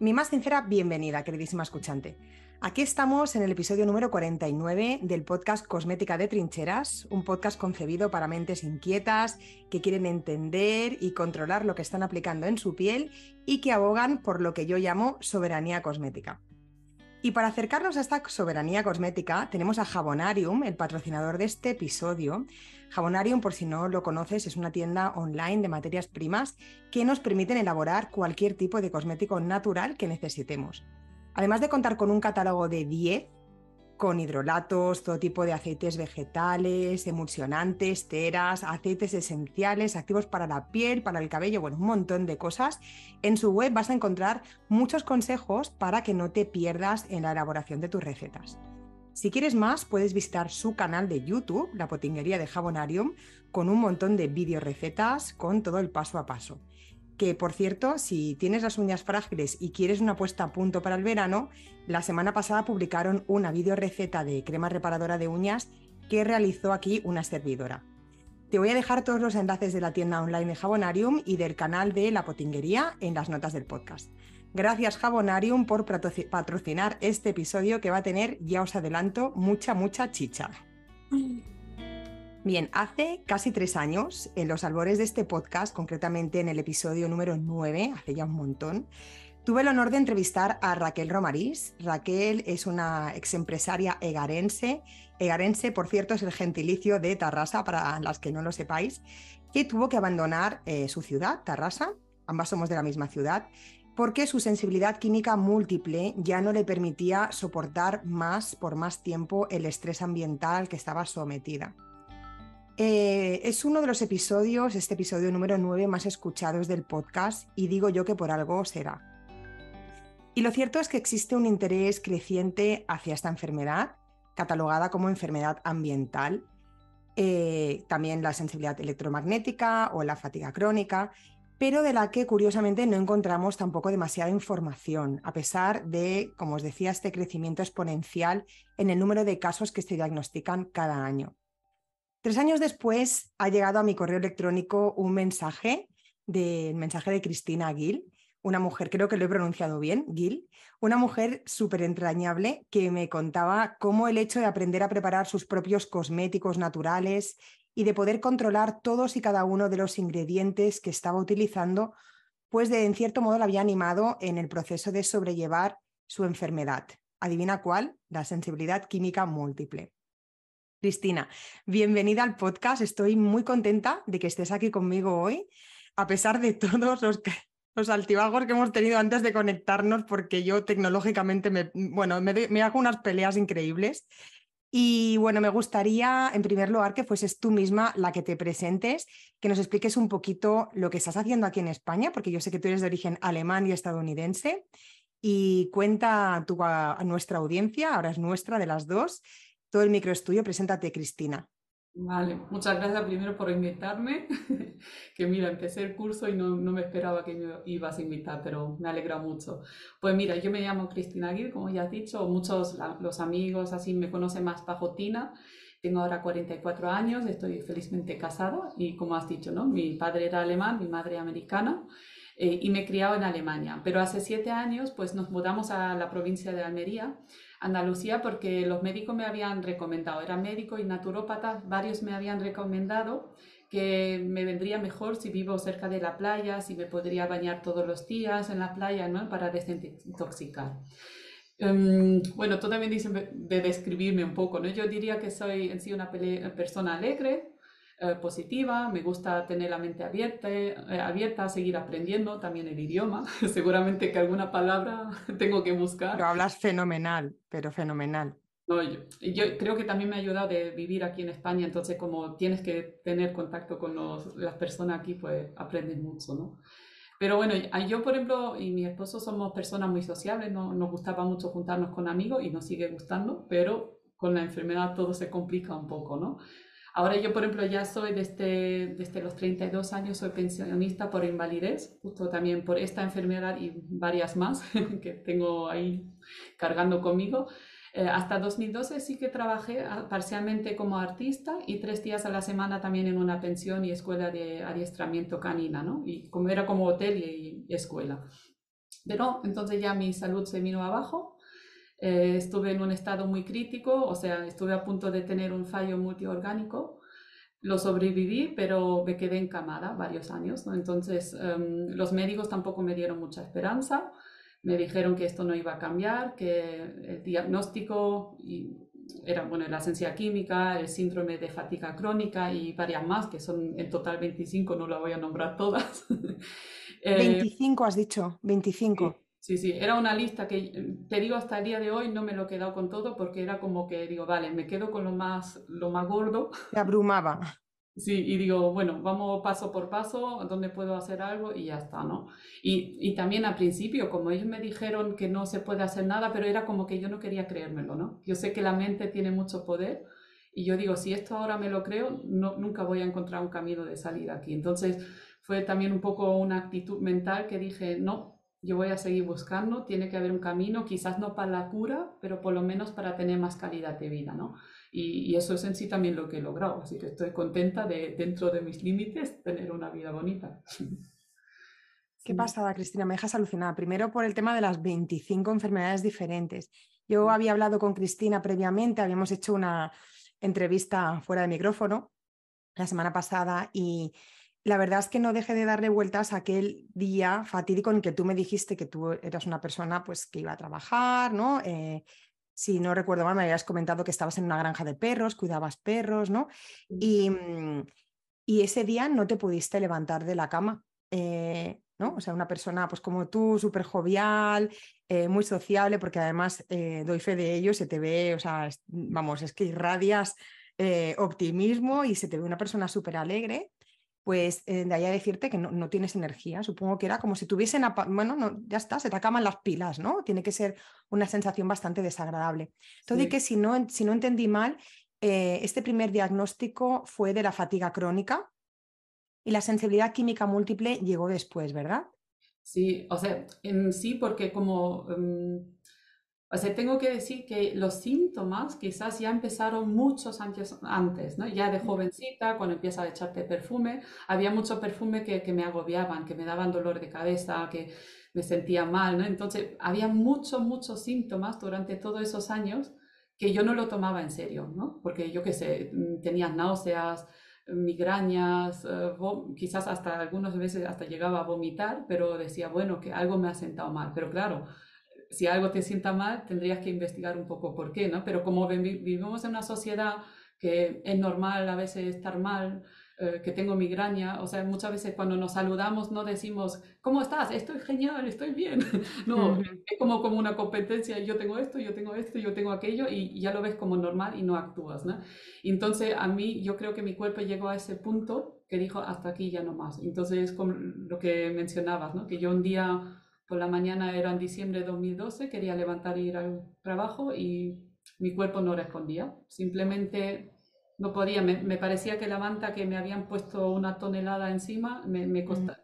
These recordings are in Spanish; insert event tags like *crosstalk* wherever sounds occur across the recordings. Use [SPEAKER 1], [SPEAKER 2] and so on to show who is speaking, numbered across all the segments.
[SPEAKER 1] Mi más sincera bienvenida, queridísima escuchante. Aquí estamos en el episodio número 49 del podcast Cosmética de Trincheras, un podcast concebido para mentes inquietas que quieren entender y controlar lo que están aplicando en su piel y que abogan por lo que yo llamo soberanía cosmética. Y para acercarnos a esta soberanía cosmética, tenemos a Jabonarium, el patrocinador de este episodio. Jabonarium, por si no lo conoces, es una tienda online de materias primas que nos permiten elaborar cualquier tipo de cosmético natural que necesitemos. Además de contar con un catálogo de 10 con hidrolatos, todo tipo de aceites vegetales, emulsionantes, teras, aceites esenciales, activos para la piel, para el cabello, bueno, un montón de cosas. En su web vas a encontrar muchos consejos para que no te pierdas en la elaboración de tus recetas. Si quieres más, puedes visitar su canal de YouTube, La Potinguería de Jabonarium, con un montón de video recetas con todo el paso a paso que por cierto, si tienes las uñas frágiles y quieres una puesta a punto para el verano, la semana pasada publicaron una video receta de crema reparadora de uñas que realizó aquí una servidora. Te voy a dejar todos los enlaces de la tienda online de Jabonarium y del canal de La Potinguería en las notas del podcast. Gracias Jabonarium por patrocinar este episodio que va a tener, ya os adelanto, mucha, mucha chicha. *laughs* Bien, hace casi tres años, en los albores de este podcast, concretamente en el episodio número 9, hace ya un montón, tuve el honor de entrevistar a Raquel Romarís. Raquel es una exempresaria egarense. Egarense, por cierto, es el gentilicio de Tarrasa, para las que no lo sepáis, que tuvo que abandonar eh, su ciudad, Tarrasa, ambas somos de la misma ciudad, porque su sensibilidad química múltiple ya no le permitía soportar más por más tiempo el estrés ambiental al que estaba sometida. Eh, es uno de los episodios, este episodio número 9 más escuchados del podcast y digo yo que por algo será. Y lo cierto es que existe un interés creciente hacia esta enfermedad, catalogada como enfermedad ambiental, eh, también la sensibilidad electromagnética o la fatiga crónica, pero de la que curiosamente no encontramos tampoco demasiada información, a pesar de, como os decía, este crecimiento exponencial en el número de casos que se diagnostican cada año. Tres años después ha llegado a mi correo electrónico un mensaje, de, mensaje de Cristina Gil, una mujer, creo que lo he pronunciado bien, Gil, una mujer súper entrañable que me contaba cómo el hecho de aprender a preparar sus propios cosméticos naturales y de poder controlar todos y cada uno de los ingredientes que estaba utilizando, pues de en cierto modo la había animado en el proceso de sobrellevar su enfermedad. Adivina cuál, la sensibilidad química múltiple. Cristina, bienvenida al podcast. Estoy muy contenta de que estés aquí conmigo hoy, a pesar de todos los, altibajos que hemos tenido antes de conectarnos, porque yo tecnológicamente me, bueno, me, hago unas peleas increíbles. Y bueno, me gustaría, en primer lugar, que fueses tú misma la que te presentes, que nos expliques un poquito lo que estás haciendo aquí en España, porque yo sé que tú eres de origen alemán y estadounidense, y cuenta a nuestra audiencia, ahora es nuestra de las dos, todo el micro estudio. Preséntate, Cristina.
[SPEAKER 2] Vale, muchas gracias primero por invitarme, *laughs* que mira, empecé el curso y no, no, me esperaba que me ibas a invitar, pero me alegra mucho. Pues mira, yo me llamo Cristina Aguirre, como ya has dicho, muchos los amigos así me conocen más bajo Tina, tengo ahora 44 años, estoy felizmente casada y como has dicho, ¿no? Mi padre era alemán, mi madre americana eh, y me criaba en Alemania, pero hace siete años pues nos mudamos a la provincia de Almería Andalucía porque los médicos me habían recomendado, era médico y naturópata, varios me habían recomendado que me vendría mejor si vivo cerca de la playa, si me podría bañar todos los días en la playa, ¿no? Para desintoxicar. Um, bueno, tú también dices de describirme un poco, ¿no? Yo diría que soy en sí una persona alegre, eh, positiva, me gusta tener la mente abierta, eh, abierta, seguir aprendiendo también el idioma. *laughs* Seguramente que alguna palabra *laughs* tengo que buscar.
[SPEAKER 1] Lo hablas fenomenal, pero fenomenal.
[SPEAKER 2] No, yo, yo, creo que también me ha ayudado de vivir aquí en España, entonces como tienes que tener contacto con los, las personas aquí, pues aprendes mucho, ¿no? Pero bueno, yo por ejemplo y mi esposo somos personas muy sociables, no, nos gustaba mucho juntarnos con amigos y nos sigue gustando, pero con la enfermedad todo se complica un poco, ¿no? Ahora yo, por ejemplo, ya soy desde, desde los 32 años, soy pensionista por invalidez, justo también por esta enfermedad y varias más *laughs* que tengo ahí cargando conmigo. Eh, hasta 2012 sí que trabajé ah, parcialmente como artista y tres días a la semana también en una pensión y escuela de adiestramiento canina, ¿no? Y como era como hotel y, escuela. Pero entonces ya mi salud se vino abajo. Eh, estuve en un estado muy crítico, o sea, estuve a punto de tener un fallo multiorgánico. Lo sobreviví, pero me quedé encamada varios años. Entonces, em, los médicos tampoco me dieron mucha esperanza. Me dijeron que esto no iba a cambiar, que el diagnóstico era bueno, la esencia química, el síndrome de fatiga crónica y varias más, que son en total 25, no las voy a nombrar todas.
[SPEAKER 1] 25 *laughs* eh, has dicho, 25.
[SPEAKER 2] Sí, sí, era una lista que te digo hasta el día de hoy no me lo he quedado con todo porque era como que digo, vale, me quedo con lo más, lo más gordo.
[SPEAKER 1] Te abrumaba.
[SPEAKER 2] Sí, y digo, bueno, vamos paso por paso, ¿dónde puedo hacer algo? Y ya está, ¿no? Y, y, también al principio, como ellos me dijeron que no se puede hacer nada, pero era como que yo no quería creérmelo, ¿no? Yo sé que la mente tiene mucho poder y yo digo, si esto ahora me lo creo, no, nunca voy a encontrar un camino de salida aquí. Entonces fue también un poco una actitud mental que dije, no, yo voy a seguir buscando, tiene que haber un camino, quizás no para la cura, pero por lo menos para tener más calidad de vida, ¿no? Y, eso es en sí también lo que he logrado, así que estoy contenta de, dentro de mis límites, tener una vida bonita. *laughs*
[SPEAKER 1] Qué pasada, Cristina, me dejas alucinada. Primero por el tema de las 25 enfermedades diferentes. Yo había hablado con Cristina previamente, habíamos hecho una entrevista fuera de micrófono la semana pasada y la verdad es que no dejé de darle vueltas a aquel día fatídico en que tú me dijiste que tú eras una persona pues, que iba a trabajar, ¿no? Eh, si no recuerdo mal, me habías comentado que estabas en una granja de perros, cuidabas perros, ¿no? Y, mm, y ese día no te pudiste levantar de la cama, eh, ¿no? O sea, una persona pues como tú, súper jovial, eh, muy sociable, porque además doy fe de ello, se te ve, o sea, vamos, es que irradias optimismo y se te ve una persona súper alegre pues eh, de ahí a decirte que no, tienes energía. Supongo que era como si tuviesen, bueno, no, ya está, se te acaban las pilas, ¿no? Tiene que ser una sensación bastante desagradable. Todo y que si no, si no entendí mal, eh, este primer diagnóstico fue de la fatiga crónica y la sensibilidad química múltiple llegó después, ¿verdad?
[SPEAKER 2] Sí, o sea, en sí, porque como... Em, o sea, tengo que decir que los síntomas quizás ya empezaron muchos años antes, ¿no? Ya de jovencita, cuando empieza a echarte perfume, había mucho perfume que, que me agobiaban, que me daban dolor de cabeza, que me sentía mal, ¿no? Entonces, había muchos, muchos síntomas durante todos esos años que yo no lo tomaba en serio, ¿no? Porque yo qué sé, mm, tenía náuseas, migrañas, eh, quizás hasta algunas veces hasta llegaba a vomitar, pero decía, bueno, que algo me ha sentado mal. Pero claro, si algo te sienta mal, tendrías que investigar un poco por qué, ¿no? Pero como vivimos en una sociedad que es normal a veces estar mal, eh, que tengo migraña, o sea, muchas veces cuando nos saludamos no decimos, ¿cómo estás? Estoy genial, estoy bien. *laughs* no, es como, como una competencia, yo tengo esto, yo tengo esto, yo tengo aquello, y ya lo ves como normal y no actúas, ¿no? entonces, a mí, yo creo que mi cuerpo llegó a ese punto que dijo, hasta aquí ya no más. Entonces, es como lo que mencionabas, ¿no? Que yo un día por la mañana era en diciembre de 2012, quería levantar e ir al trabajo y mi cuerpo no respondía. Simplemente no podía. Me, parecía que la manta que me habían puesto una tonelada encima me, me costaba.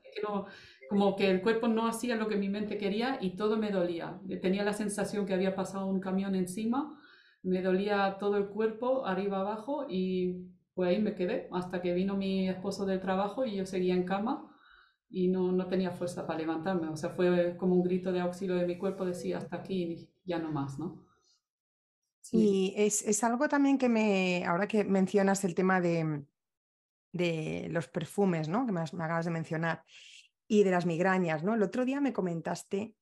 [SPEAKER 2] como que el cuerpo no hacía lo que mi mente quería y todo me dolía. Tenía la sensación que había pasado un camión encima, me dolía todo el cuerpo, arriba abajo, y pues ahí me quedé hasta que vino mi esposo del trabajo y yo seguía en cama y no, no, tenía fuerza para levantarme. O sea, fue como un grito de auxilio de mi cuerpo, decía hasta aquí, ya no más, ¿no?
[SPEAKER 1] Sí. Y es, es, algo también que me, ahora que mencionas el tema de, de los perfumes, ¿no? Que me, me, acabas de mencionar, y de las migrañas, ¿no? El otro día me comentaste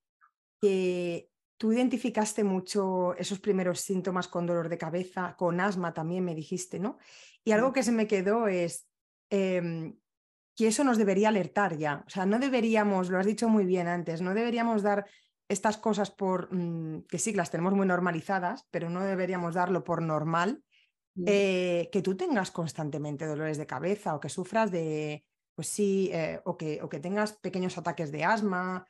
[SPEAKER 1] que tú identificaste mucho esos primeros síntomas con dolor de cabeza, con asma también me dijiste, ¿no? Y algo que se me quedó es, eh, que eso nos debería alertar ya. O sea, no deberíamos, lo has dicho muy bien antes, no deberíamos dar estas cosas por, mm, que sí, las tenemos muy normalizadas, pero no deberíamos darlo por normal, eh, que tú tengas constantemente dolores de cabeza o que sufras de, pues sí, eh, o, que, o que tengas pequeños ataques de asma,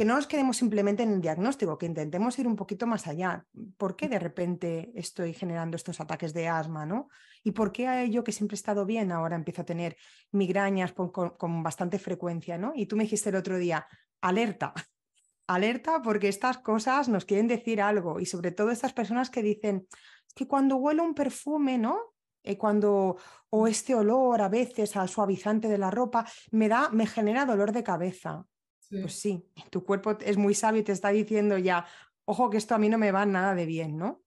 [SPEAKER 1] que no nos quedemos simplemente en el diagnóstico, que intentemos ir un poquito más allá. ¿Por qué de repente estoy generando estos ataques de asma? ¿no? ¿Y por qué yo que siempre he estado bien ahora empiezo a tener migrañas con, bastante frecuencia? ¿no? Y tú me dijiste el otro día, alerta, *laughs* alerta porque estas cosas nos quieren decir algo y sobre todo estas personas que dicen, que cuando huelo un perfume, ¿no? Eh, cuando, o este olor a veces al suavizante de la ropa, me da, me genera dolor de cabeza. Pues sí, tu cuerpo es muy sabio y te está diciendo ya, ojo que esto a mí no me va nada de bien, ¿no?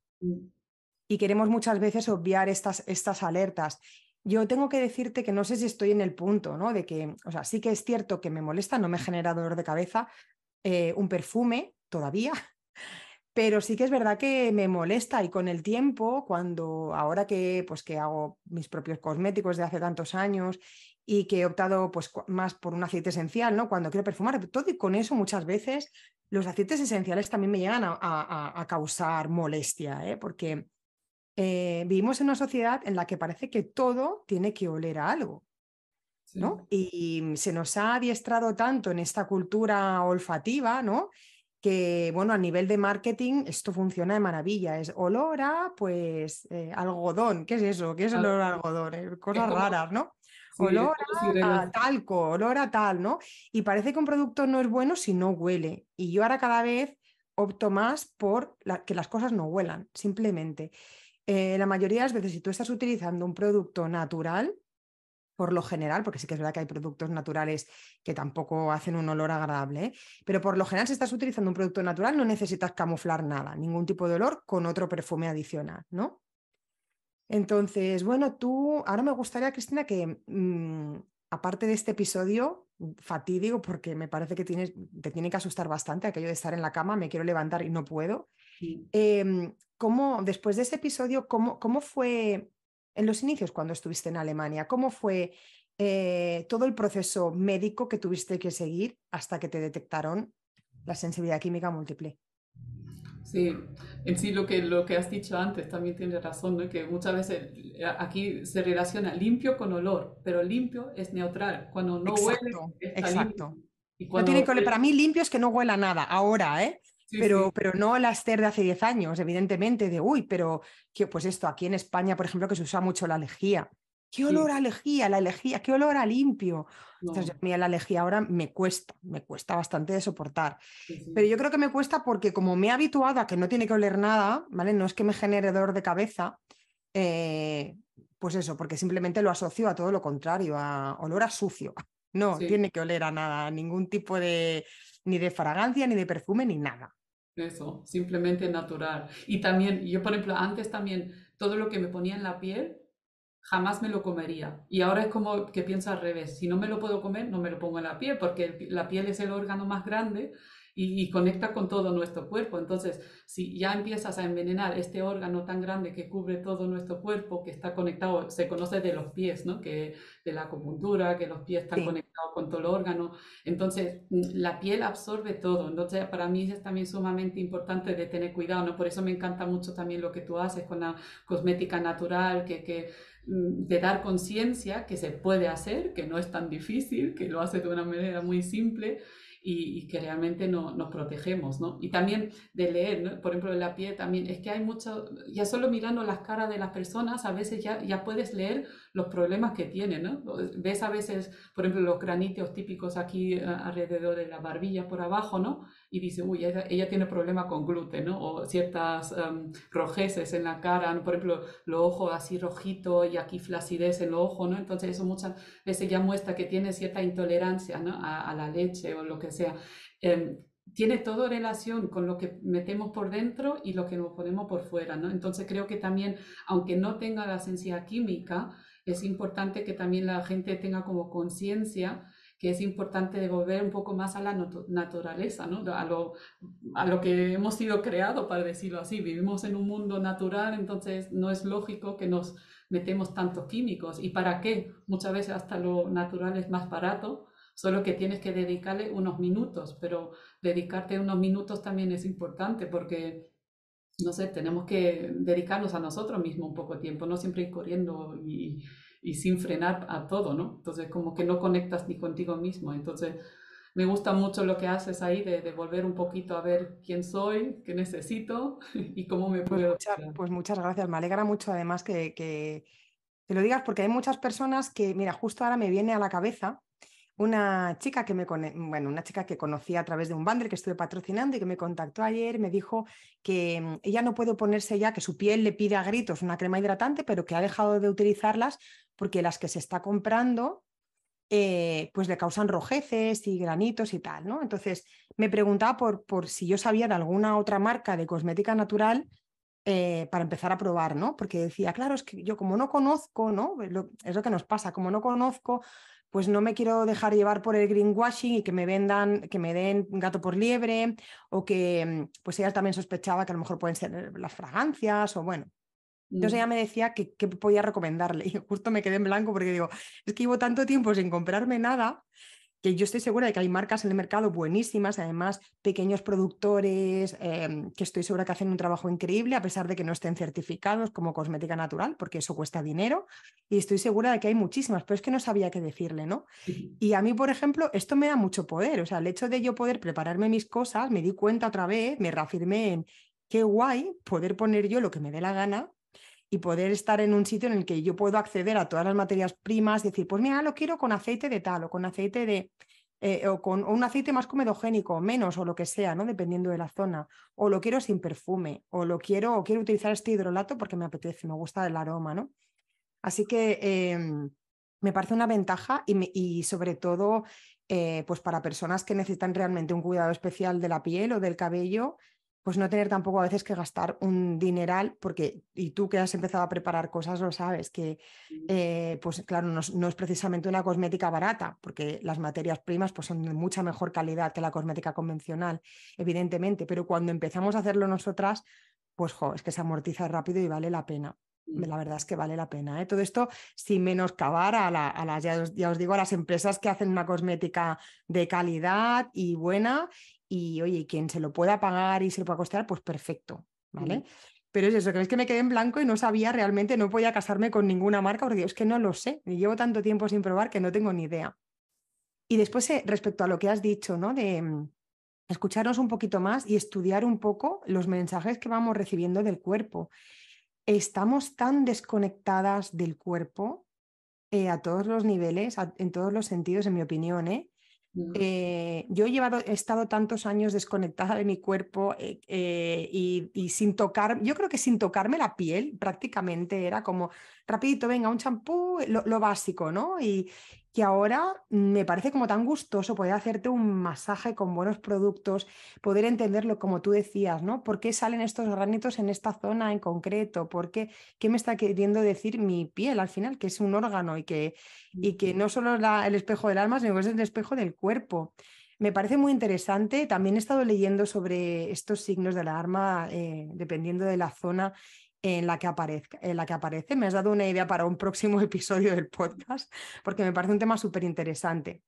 [SPEAKER 1] Y queremos muchas veces obviar estas, estas alertas. Yo tengo que decirte que no sé si estoy en el punto, ¿no? De que, o sea, sí que es cierto que me molesta, no me genera dolor de cabeza eh, un perfume todavía, *laughs* pero sí que es verdad que me molesta y con el tiempo, cuando ahora que, pues, que hago mis propios cosméticos de hace tantos años y que he optado pues, más por un aceite esencial, ¿no? Cuando quiero perfumar, todo y con eso muchas veces los aceites esenciales también me llegan a, causar molestia, ¿eh? porque eh, vivimos en una sociedad en la que parece que todo tiene que oler a algo. ¿no? Y se nos ha adiestrado tanto en esta cultura olfativa, ¿no? que, bueno, a nivel de marketing esto funciona de maravilla. Es olor a, pues, eh, algodón. ¿Qué es eso? ¿Qué es olor a algodón? Cosas raras, ¿no? Olor a, talco, olor a tal, ¿no? Y parece que un producto no es bueno si no huele. Y yo ahora cada vez opto más por que las cosas no huelan, simplemente. Eh, la mayoría de las veces, si tú estás utilizando un producto natural, por lo general, porque sí que es verdad que hay productos naturales que tampoco hacen un olor agradable, ¿eh? pero por lo general si estás utilizando un producto natural no necesitas camuflar nada, ningún tipo de olor con otro perfume adicional, ¿no? Entonces, bueno, tú, ahora me gustaría, Cristina, que mm, aparte de este episodio fatídico, porque me parece que tienes, te tiene que asustar bastante aquello de estar en la cama, me quiero levantar y no puedo. Em, ¿cómo, después de ese episodio, cómo, cómo fue en los inicios cuando estuviste en Alemania? ¿Cómo fue eh, todo el proceso médico que tuviste que seguir hasta que te detectaron la sensibilidad química múltiple?
[SPEAKER 2] Sí, en sí lo que, lo que has dicho antes también tiene razón, ¿no? que muchas veces eh, aquí se relaciona limpio con olor, pero limpio es neutral. Cuando no huele,
[SPEAKER 1] exacto. Y cuando, no tiene que para mí limpio es que no huela nada, ahora, ¿eh? pero, pero no la Esther de hace 10 años, evidentemente, de uy, pero que, pues esto, aquí en España, por ejemplo, que se usa mucho la lejía. ¿Qué olor a lejía? La lejía, qué olor a limpio. Entonces, a mí la lejía ahora me cuesta, me cuesta bastante de soportar. Pero yo creo que me cuesta porque como me he habituado a que no tiene que oler nada, ¿vale? No es que me genere dolor de cabeza, eh, pues eso, porque simplemente lo asocio a todo lo contrario, a olor a sucio. *laughs* No tiene que oler a nada, ningún tipo de, ni de fragancia, ni de perfume, ni nada.
[SPEAKER 2] Eso, simplemente natural. Y también, yo por ejemplo, antes también, todo lo que me ponía en la piel, jamás me lo comería. Y ahora es como que pienso al revés, si no me lo puedo comer, no me lo pongo en la piel, porque la piel es el órgano más grande y, conecta con todo nuestro cuerpo. Entonces, si ya empiezas a envenenar este órgano tan grande que cubre todo nuestro cuerpo, que está conectado, se conoce de los pies, ¿no? Que de la acupuntura, que los pies están conectados con todo el órgano. Entonces, mm, la piel absorbe todo. Entonces, para mí es también sumamente importante de tener cuidado, ¿no? Por eso me encanta mucho también lo que tú haces con la cosmética natural, que, que de dar conciencia que se puede hacer, que no es tan difícil, que lo hace de una manera muy simple y, que realmente no, nos protegemos, ¿no? Y también de leer, por ejemplo, en la piel también, es que hay mucho, ya solo mirando las caras de las personas, a veces ya, ya puedes leer los problemas que tienen, ¿no? Ves a veces, por ejemplo, los granitos típicos aquí eh, alrededor de la barbilla por abajo, ¿no? Y dice, uy, ella, tiene problema con gluten, ¿no? O ciertas em, rojeces en la cara, por ejemplo, los ojos así rojitos y aquí flacidez en los ojos, ¿no? Entonces eso muchas veces ya muestra que tiene cierta intolerancia, ¿no? A, la leche o lo que sea. Em, tiene todo relación con lo que metemos por dentro y lo que nos ponemos por fuera, ¿no? Entonces creo que también, aunque no tenga la sensibilidad química, es importante que también la gente tenga como conciencia que es importante devolver un poco más a la naturaleza, ¿no? a, lo, a lo que hemos sido creados, para decirlo así. Vivimos en un mundo natural, entonces no es lógico que nos metemos tantos químicos. ¿Y para qué? Muchas veces hasta lo natural es más barato, solo que tienes que dedicarle unos minutos, pero dedicarte unos minutos también es importante porque no sé, tenemos que dedicarnos a nosotros mismos un poco de tiempo, no siempre ir corriendo y, y, sin frenar a todo, ¿no? Entonces, como que no conectas ni contigo mismo. Entonces, me gusta mucho lo que haces ahí de, de volver un poquito a ver quién soy, qué necesito *laughs* y cómo me
[SPEAKER 1] pues
[SPEAKER 2] puedo.
[SPEAKER 1] Muchas, pues muchas gracias. Me alegra mucho además que, que, que lo digas porque hay muchas personas que, mira, justo ahora me viene a la cabeza una chica que me bueno, una chica que conocí a través de un bundle que estuve patrocinando y que me contactó ayer, me dijo que mm, ella no puede ponerse ya, que su piel le pide a gritos una crema hidratante, pero que ha dejado de utilizarlas porque las que se está comprando eh, pues le causan rojeces y granitos y tal, ¿no? Entonces me preguntaba por, por si yo sabía de alguna otra marca de cosmética natural eh, para empezar a probar, ¿no? Porque decía, claro, es que yo como no conozco, ¿no? es lo que nos pasa, como no conozco, pues no me quiero dejar llevar por el greenwashing y que me vendan, que me den gato por liebre, o que mm, pues ella también sospechaba que a lo mejor pueden ser las fragancias, o bueno, entonces ella mm. me decía que, podía recomendarle *laughs* y justo me quedé en blanco porque digo, es que llevo tanto tiempo sin comprarme nada que yo estoy segura de que hay marcas en el mercado buenísimas, además pequeños productores em, que estoy segura que hacen un trabajo increíble a pesar de que no estén certificados como cosmética natural, porque eso cuesta dinero y estoy segura de que hay muchísimas, pero es que no sabía qué decirle, ¿no? Y a mí, por ejemplo, esto me da mucho poder, o sea, el hecho de yo poder prepararme mis cosas, me di cuenta otra vez, me reafirmé en qué guay poder poner yo lo que me dé la gana y poder estar en un sitio en el que yo puedo acceder a todas las materias primas decir, pues mira, lo quiero con aceite de tal o con aceite de... Eh, o con un aceite más comedogénico, menos o lo que sea, ¿no? Dependiendo de la zona. O lo quiero sin perfume, o lo quiero, o quiero utilizar este hidrolato porque me apetece, me gusta el aroma, ¿no? Así que em, me parece una ventaja y, y sobre todo, eh, pues para personas que necesitan realmente un cuidado especial de la piel o del cabello, pues no tener tampoco a veces que gastar un dineral, porque, y tú que has empezado a preparar cosas lo sabes, que eh, pues claro, no, es precisamente una cosmética barata, porque las materias primas pues son de mucha mejor calidad que la cosmética convencional, evidentemente, pero cuando empezamos a hacerlo nosotras, pues jo, es que se amortiza rápido y vale la pena. La verdad es que vale la pena. ¿eh? Todo esto sin menoscabar a, a las, ya ya os digo, a las empresas que hacen una cosmética de calidad y buena y oye, quien se lo pueda pagar y se lo pueda costear, pues perfecto, ¿vale? Pero es eso, que es que me quedé en blanco y no sabía realmente, no podía casarme con ninguna marca porque es que no lo sé, y llevo tanto tiempo sin probar que no tengo ni idea. Y después, eh, respecto a lo que has dicho, ¿no? De mm, escucharnos un poquito más y estudiar un poco los mensajes que vamos recibiendo del cuerpo. Estamos tan desconectadas del cuerpo eh, a todos los niveles, en todos los sentidos, en mi opinión, ¿eh? Eh, yo he, llevado, he estado tantos años desconectada de mi cuerpo eh, eh, y, sin tocar, yo creo que sin tocarme la piel prácticamente era como rapidito, venga, un champú, lo, lo, básico, ¿no? Y, que ahora me parece como tan gustoso poder hacerte un masaje con buenos productos, poder entenderlo como tú decías, ¿no? ¿Por qué salen estos granitos en esta zona en concreto? ¿Por qué, qué me está queriendo decir mi piel al final, que es un órgano y que, y que no solo es el espejo del alma, sino que es el espejo del cuerpo? Me parece muy interesante. También he estado leyendo sobre estos signos de la arma, eh, dependiendo de la zona en la que aparezca, en la que aparece. Me has dado una idea para un próximo *laughs* episodio del podcast, porque me parece un tema súper interesante.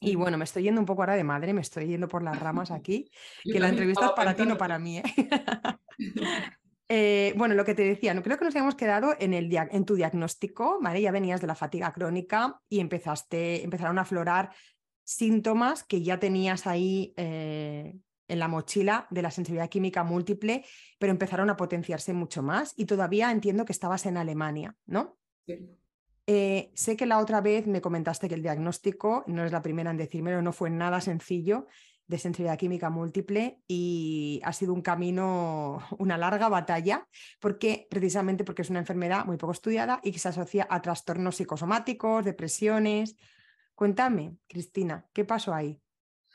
[SPEAKER 1] Y bueno, me estoy yendo un poco ahora de madre, me estoy yendo por las ramas aquí, *laughs* que la entrevista es para ti, no para mí. ¿eh? *laughs* Eh, bueno, lo que te decía, no creo que nos hayamos quedado en, el en tu diagnóstico, ¿vale? Ya venías de la fatiga crónica y empezaste, empezaron a aflorar síntomas que ya tenías ahí eh, en la mochila de la sensibilidad química múltiple, pero empezaron a potenciarse mucho más y todavía entiendo que estabas en Alemania, ¿no? Eh, sé que la otra vez me comentaste que el diagnóstico, no es la primera en decírmelo, no fue nada sencillo de sensibilidad química múltiple y ha sido un camino, una larga batalla, porque precisamente porque es una enfermedad muy poco estudiada y que se asocia a trastornos psicosomáticos, depresiones. Cuéntame, Cristina, ¿qué pasó ahí?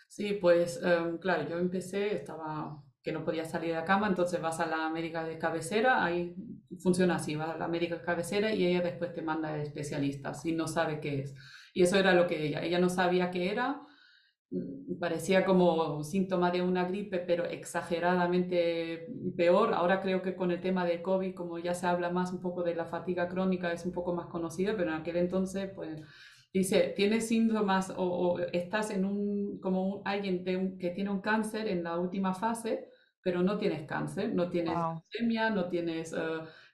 [SPEAKER 2] Sí, pues em, claro, yo empecé, estaba que no podía salir de la cama, entonces vas a la médica de cabecera, ahí funciona así, vas a la médica de cabecera y ella después te manda a especialistas y no sabe qué es. Y eso era lo que ella, ella no sabía qué era, mm, parecía como síntoma de una gripe, pero exageradamente peor. Ahora creo que con el tema de COVID, como ya se habla más un poco de la fatiga crónica, es un poco más conocido, pero en aquel entonces, pues Dice, tienes síntomas o, estás en un, como alguien que tiene un cáncer en la última fase, pero no tienes cáncer, no tienes leucemia, no tienes eh,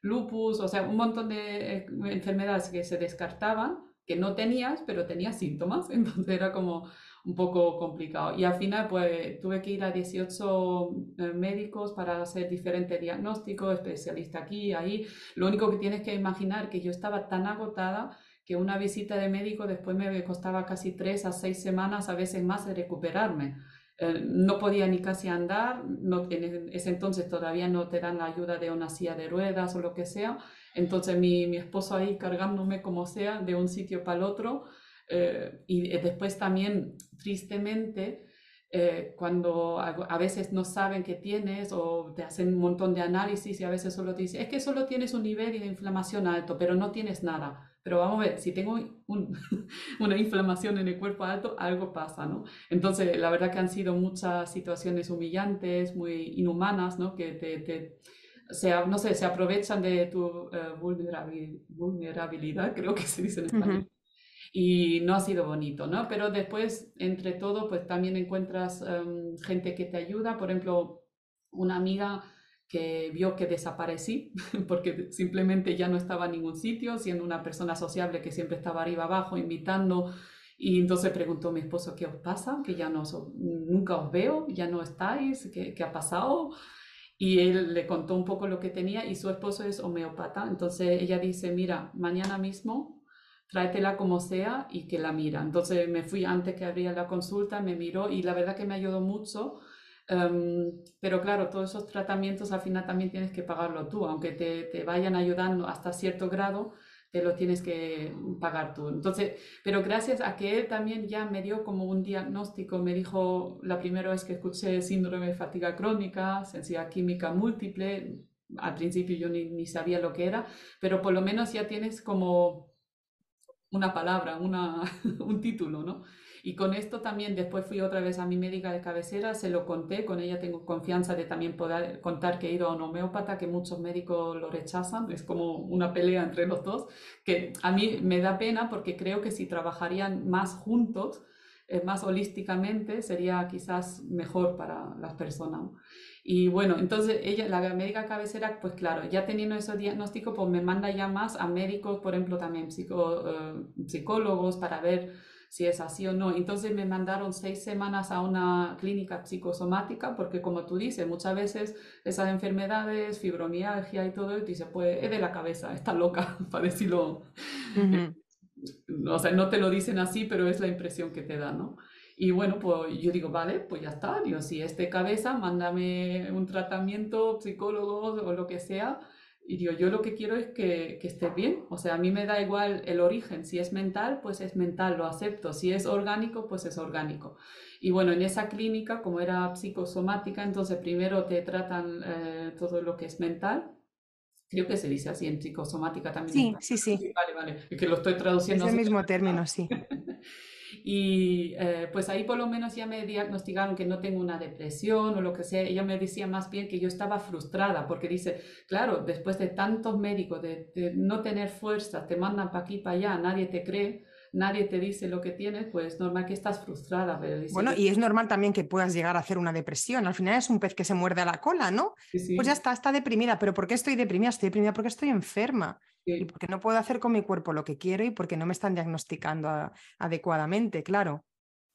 [SPEAKER 2] lupus, o sea, un montón de eh, enfermedades que se descartaban, que no tenías, pero tenías síntomas, *laughs* entonces era como un poco complicado. Y al final, pues tuve que ir a 18 eh, médicos para hacer diferentes diagnósticos, especialista aquí, ahí. Lo único que tienes que imaginar que yo estaba tan agotada que una visita de médico después me costaba casi tres a seis semanas, a veces más, de recuperarme. Eh, no podía ni casi andar, no, en ese entonces todavía no te dan la ayuda de una silla de ruedas o lo que sea. Entonces mi, mi esposo ahí cargándome como sea de un sitio para el otro, Eh, y después también, tristemente, eh, cuando a, veces no saben qué tienes o te hacen un montón de análisis y a veces solo te dicen, es que solo tienes un nivel de inflamación alto, pero no tienes nada. Pero vamos a ver, si tengo *laughs* una inflamación en el cuerpo alto, algo pasa, ¿no? Entonces, la verdad que han sido muchas situaciones humillantes, muy inhumanas, ¿no? Que te, te no sé, se aprovechan de tu uh, vulnerabilidad, *laughs* creo que se dice en español y no ha sido bonito, ¿no? Pero después, entre todo, pues también encuentras em, gente que te ayuda, por ejemplo, una amiga que vio que desaparecí *laughs* porque simplemente ya no estaba en ningún sitio, siendo una persona sociable que siempre estaba arriba abajo invitando y entonces preguntó mi esposo, ¿qué os pasa? Que ya no, nunca os veo, ya no estáis, ¿qué, ¿qué, ha pasado? Y él le contó un poco lo que tenía y su esposo es homeópata. Entonces ella dice, mira, mañana mismo tráetela como sea y que la mira. Entonces me fui antes que abría la consulta, me miró y la verdad que me ayudó mucho. Em, pero claro, todos esos tratamientos al final también tienes que pagarlo tú, aunque te, te, vayan ayudando hasta cierto grado, te lo tienes que pagar tú. Entonces, pero gracias a que él también ya me dio como un diagnóstico, me dijo la primera vez que escuché síndrome de fatiga crónica, sensibilidad química múltiple, al principio yo ni, ni sabía lo que era, pero por lo menos ya tienes como una palabra, una, *laughs* un título, ¿no? Y con esto también después fui otra vez a mi médica de cabecera, se lo conté, con ella tengo confianza de también poder contar que he ido a un homeópata, que muchos médicos lo rechazan, es como una pelea entre los dos, que a mí me da pena porque creo que si trabajarían más juntos, eh, más holísticamente, sería quizás mejor para las personas. Y bueno, entonces ella, la médica cabecera, pues claro, ya teniendo ese diagnóstico, pues me manda ya más a médicos, por ejemplo, también psico, eh, psicólogos para ver si es así o no. Entonces me mandaron seis semanas a una clínica psicosomática, porque como tú dices, muchas veces esas enfermedades, fibromialgia y todo, y dice, pues es de la cabeza, está loca, *laughs* para decirlo. O sea, no te lo dicen así, pero es la impresión que te da, ¿no? Y bueno, pues yo digo, vale, pues ya está. Digo, si es de cabeza, mándame un tratamiento, psicólogo o lo que sea. Y digo, yo lo que quiero es que, que esté bien. O sea, a mí me da igual el origen. Si es mental, pues es mental, lo acepto. Si es orgánico, pues es orgánico. Y bueno, en esa clínica, como era psicosomática, entonces primero te tratan eh, todo lo que es mental. Creo que se dice así en psicosomática también.
[SPEAKER 1] Sí, sí, sí.
[SPEAKER 2] Vale, vale. Es que lo estoy traduciendo.
[SPEAKER 1] Es el mismo término, sí. *laughs*
[SPEAKER 2] Y eh, pues ahí por lo menos ya me diagnosticaron que no tengo una depresión o lo que sea. Ella me decía más bien que yo estaba frustrada porque dice, claro, después de tantos médicos, de, no tener fuerza, te mandan para aquí, para allá, nadie te cree, nadie te dice lo que tienes, pues normal que estás frustrada.
[SPEAKER 1] bueno, y es normal también que puedas llegar a hacer una depresión. Al final es un pez que se muerde a la cola, ¿no? Pues ya está, está deprimida. ¿Pero por qué estoy deprimida? Estoy deprimida porque estoy enferma. Y porque no puedo hacer con mi cuerpo lo que quiero y porque no me están diagnosticando adecuadamente, claro.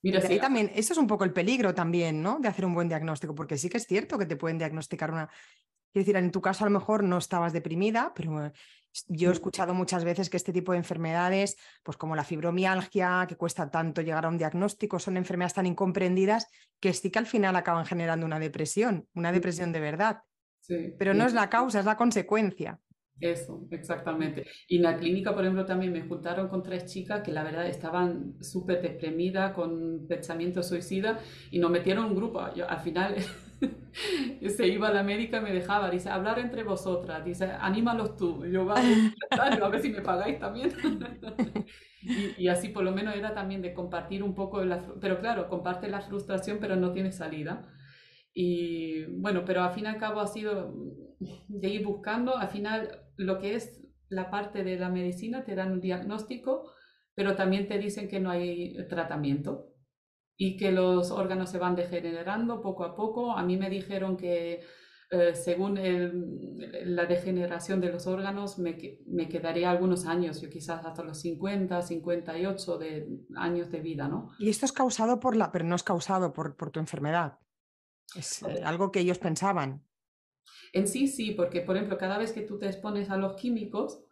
[SPEAKER 1] Mira, sí, también, eso es un poco el peligro también, ¿no? De hacer un buen diagnóstico, porque sí que es cierto que te pueden diagnosticar una. Quiero decir, en tu caso a lo mejor no estabas deprimida, pero eh, yo he escuchado muchas veces que este tipo de enfermedades, pues como la fibromialgia, que cuesta tanto llegar a un diagnóstico, son enfermedades tan incomprendidas que sí que al final acaban generando una depresión, una depresión de verdad. Sí, pero no es la causa, es la consecuencia.
[SPEAKER 2] Eso, exactamente. Y en la clínica, por ejemplo, también me juntaron con tres chicas que la verdad estaban súper deprimidas con pensamiento suicida y nos metieron un grupo. Yo, al final *laughs* se iba a la médica y me dejaba, dice, hablar entre vosotras, dice, anímalos tú. Y yo, vale, *laughs* a ver si me pagáis también. *laughs* y, y, así por lo menos era también de compartir un poco, la, pero claro, comparte la frustración, pero no tiene salida. Y bueno, pero al fin y al cabo ha sido de ir buscando, al final lo que es la parte de la medicina, te dan un diagnóstico, pero también te dicen que no hay tratamiento y que los órganos se van degenerando poco a poco. A mí me dijeron que eh, según la degeneración de los órganos me, me, quedaría algunos años, yo quizás hasta los 50, 58 de años de vida, ¿no?
[SPEAKER 1] Y esto es causado por la, pero no es causado por, por tu enfermedad. Es eh, algo que ellos pensaban.
[SPEAKER 2] En sí, sí, porque por ejemplo, cada vez que tú te expones a los químicos,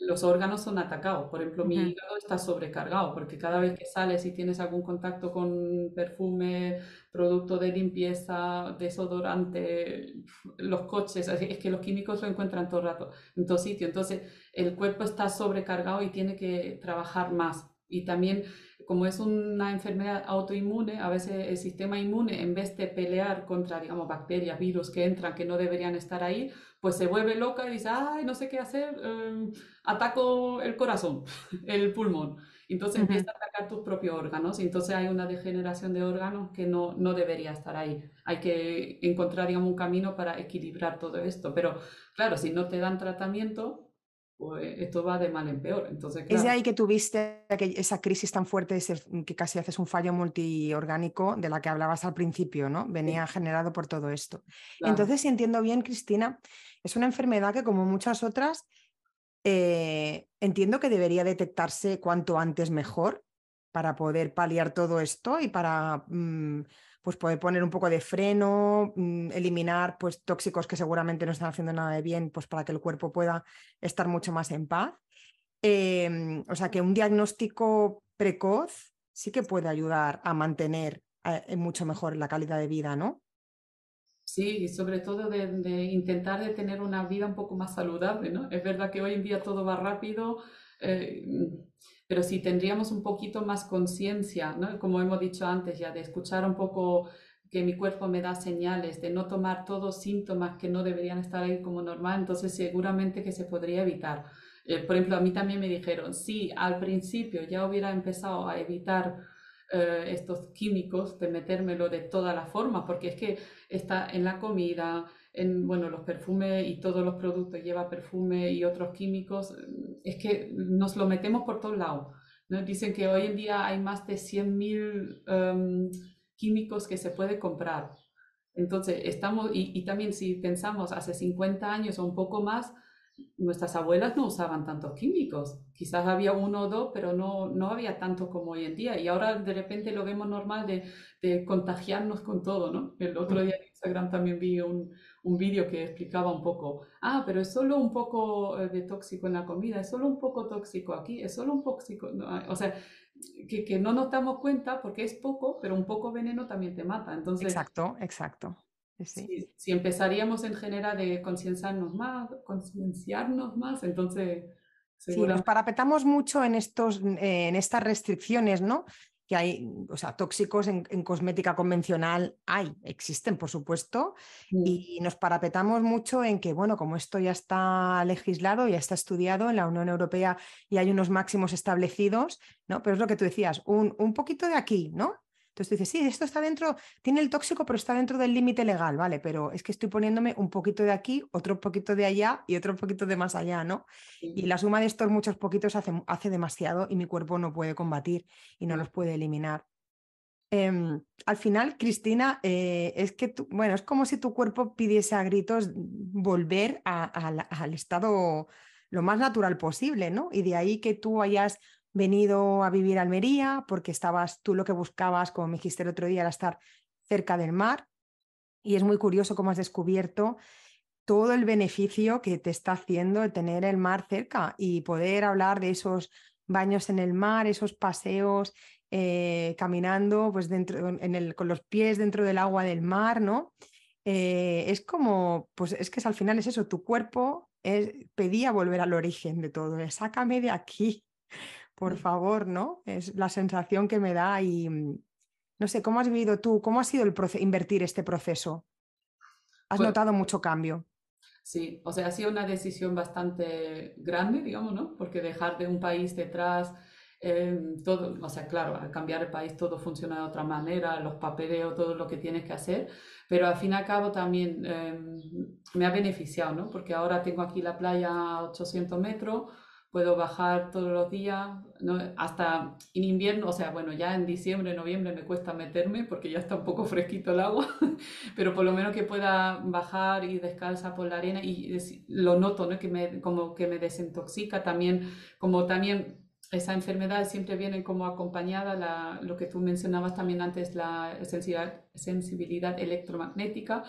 [SPEAKER 2] los órganos son atacados. Por ejemplo, mi hígado está sobrecargado, porque cada vez que sales y tienes algún contacto con perfume, producto de limpieza, desodorante, los coches, es que los químicos lo encuentran todo el rato, en todo sitio. Entonces, el cuerpo está sobrecargado y tiene que trabajar más Y también, como es una enfermedad autoinmune, a veces el sistema inmune, en vez de pelear contra, digamos, bacterias, virus que entran, que no deberían estar ahí, pues se vuelve loca y dice, ay, no sé qué hacer, em, ataco el corazón, *laughs* el pulmón. Entonces empieza a atacar tus propios órganos y entonces hay una degeneración de órganos que no, no debería estar ahí. Hay que encontrar, digamos, un camino para equilibrar todo esto. Pero claro, si no te dan tratamiento, pues esto va de mal en peor. Entonces,
[SPEAKER 1] Es de ahí que tuviste esa crisis tan fuerte que casi haces un fallo multiorgánico de la que hablabas al principio, ¿no? Venía generado por todo esto. Entonces, si entiendo bien, Cristina, es una enfermedad que como muchas otras, eh, entiendo que debería detectarse cuanto antes mejor para poder paliar todo esto y para mm, pues poder poner un poco de freno, mm, eliminar pues tóxicos que seguramente no están haciendo nada de bien, pues para que el cuerpo pueda estar mucho más en paz. Em, o sea que un diagnóstico precoz sí que puede ayudar a mantener eh, mucho mejor la calidad de vida, ¿no?
[SPEAKER 2] Sí, y sobre todo de, intentar de tener una vida un poco más saludable, ¿no? Es verdad que hoy en día todo va rápido, eh, pero si tendríamos un poquito más conciencia, ¿no? Como hemos dicho antes ya, de escuchar un poco que mi cuerpo me da señales, de no tomar todos síntomas que no deberían estar ahí como normal, entonces seguramente que se podría evitar. Eh, por ejemplo, a mí también me dijeron, si al principio ya hubiera empezado a evitar eh, estos químicos, de metérmelo de todas las formas, porque es que está en la comida, en bueno, los perfumes y todos los productos lleva perfume y otros químicos, es que nos lo metemos por todos lados. Dicen que hoy en día hay más de 100.000 um, químicos que se puede comprar. Entonces, estamos, y, y, también si pensamos hace 50 años o un poco más, nuestras abuelas no usaban tantos químicos. Quizás había uno o dos, pero no, no había tanto como hoy en día. Y ahora de repente lo vemos normal de, de contagiarnos con todo, ¿no? El otro día en Instagram también vi un, un vídeo que explicaba un poco, ah, pero es solo un poco eh, de tóxico en la comida, es solo un poco tóxico aquí, es solo un tóxico, o sea, que, que, no nos damos cuenta porque es poco, pero un poco veneno también te mata. Entonces,
[SPEAKER 1] exacto, exacto.
[SPEAKER 2] Si, si, empezaríamos en general de concienciarnos más, concienciarnos más, entonces...
[SPEAKER 1] Sí, nos parapetamos mucho en, estos, en estas restricciones, ¿no? que hay, o sea, tóxicos en, cosmética convencional hay, existen, por supuesto, y nos parapetamos mucho en que, bueno, como esto ya está legislado, ya está estudiado en la Unión Europea y hay unos máximos establecidos, ¿no? Pero es lo que tú decías, un, un poquito de aquí, ¿no? Entonces tú dices, sí, esto está dentro, tiene el tóxico, pero está dentro del límite legal, ¿vale? Pero es que estoy poniéndome un poquito de aquí, otro poquito de allá y otro poquito de más allá, ¿no? Y la suma de estos muchos poquitos hace, hace demasiado y mi cuerpo no puede combatir y no los puede eliminar. Em, al final, Cristina, eh, es que, bueno, es como si tu cuerpo pidiese a gritos volver al estado lo más natural posible, ¿no? Y de ahí que tú hayas venido a vivir a Almería porque estabas tú lo que buscabas, como me dijiste el otro día, era estar cerca del mar. Y es muy curioso cómo has descubierto todo el beneficio que te está haciendo tener el mar cerca y poder hablar de esos baños en el mar, esos paseos eh, caminando pues dentro, en el, con los pies dentro del agua del mar, ¿no? Eh, es como, pues es que al final es eso, tu cuerpo pedía volver al origen de todo, sácame de aquí, por favor, ¿no? Es la sensación que me da y mm, no sé, ¿cómo has vivido tú? ¿Cómo ha sido el invertir este proceso? ¿Has pues notado mucho cambio?
[SPEAKER 2] Sí, o sea, ha sido una decisión bastante grande, digamos, ¿no? Porque dejar de un país detrás, em, todo, o sea, claro, al cambiar el país todo funciona de otra manera, los papeleos, todo lo que tienes que hacer, pero al fin y al cabo también em, me ha beneficiado, ¿no? Porque ahora tengo aquí la playa a 800 metros, puedo bajar todos los días, ¿no? hasta en invierno, o sea, bueno, ya en diciembre, noviembre me cuesta meterme porque ya está un poco fresquito el agua, *laughs* pero por lo menos que pueda bajar y descalza por la arena y lo noto, ¿no? Que me, como que me desintoxica también, como también esa enfermedad siempre viene como acompañada, la, lo que tú mencionabas también antes, la sensibilidad, sensibilidad electromagnética,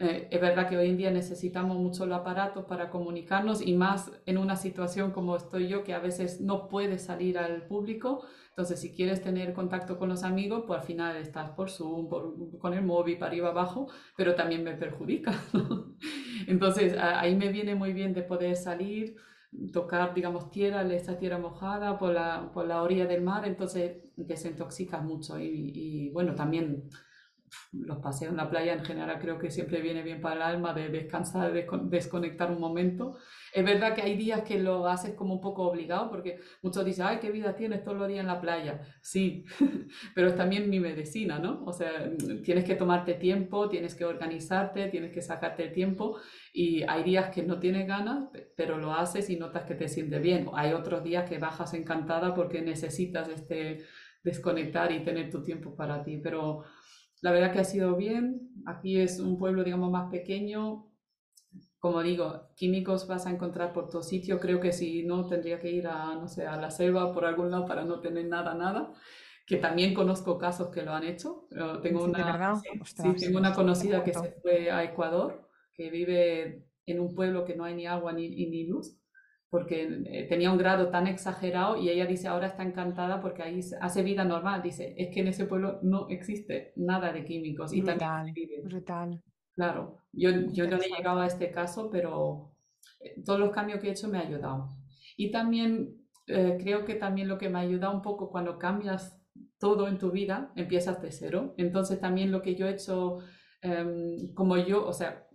[SPEAKER 2] eh, es verdad que hoy en día necesitamos mucho el aparato para comunicarnos y más en una situación como estoy yo, que a veces no puedes salir al público. Entonces, si quieres tener contacto con los amigos, pues al final estás por Zoom, con el móvil para arriba abajo, pero también me perjudica. *laughs* Entonces, ahí me viene muy bien de poder salir, tocar, digamos, tierra, esa tierra mojada por la, por la orilla del mar, entonces desintoxicas mucho. Y, y, bueno, también los paseos en la playa en general creo que siempre viene bien para el alma de descansar, de desconectar un momento. Es verdad que hay días que lo haces como un poco obligado, porque muchos dicen, ay, qué vida tienes todos los días en la playa. Sí, *laughs* pero es también mi medicina, ¿no? O sea, tienes que tomarte tiempo, tienes que organizarte, tienes que sacarte el tiempo y hay días que no tienes ganas, pero lo haces y notas que te sientes bien. Hay otros días que bajas encantada porque necesitas este desconectar y tener tu tiempo para ti, pero la verdad que ha sido bien. Aquí es un pueblo, digamos, más pequeño, como digo, químicos vas a encontrar por todo sitio. Creo que si no, tendría que ir a, no sé, a la selva por algún lado para no tener nada, nada. Que también conozco casos que lo han hecho. Tengo, una, sí, tengo una conocida que se fue a Ecuador, que vive en un pueblo que no hay ni agua ni, ni luz, porque eh, tenía un grado tan exagerado y ella dice ahora está encantada porque ahí hace vida normal. Dice, es que en ese pueblo no existe nada de químicos. Y
[SPEAKER 1] brutal, brutal.
[SPEAKER 2] Claro, yo, yo no he llegado a este caso, pero eh, todos los cambios que he hecho me han ayudado. Y también eh, creo que también lo que me ayuda un poco cuando cambias todo en tu vida, empiezas de cero. Entonces también lo que yo he hecho, em, como yo, o sea,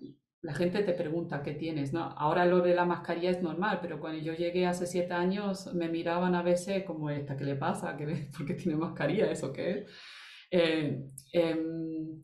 [SPEAKER 2] la gente te pregunta qué tienes, ¿no? Ahora lo de la mascarilla es normal, pero cuando yo llegué hace siete años me miraban a veces como esta, ¿qué le pasa? ¿Qué, ¿Por qué tiene mascarilla? ¿Eso qué es? Eh, em,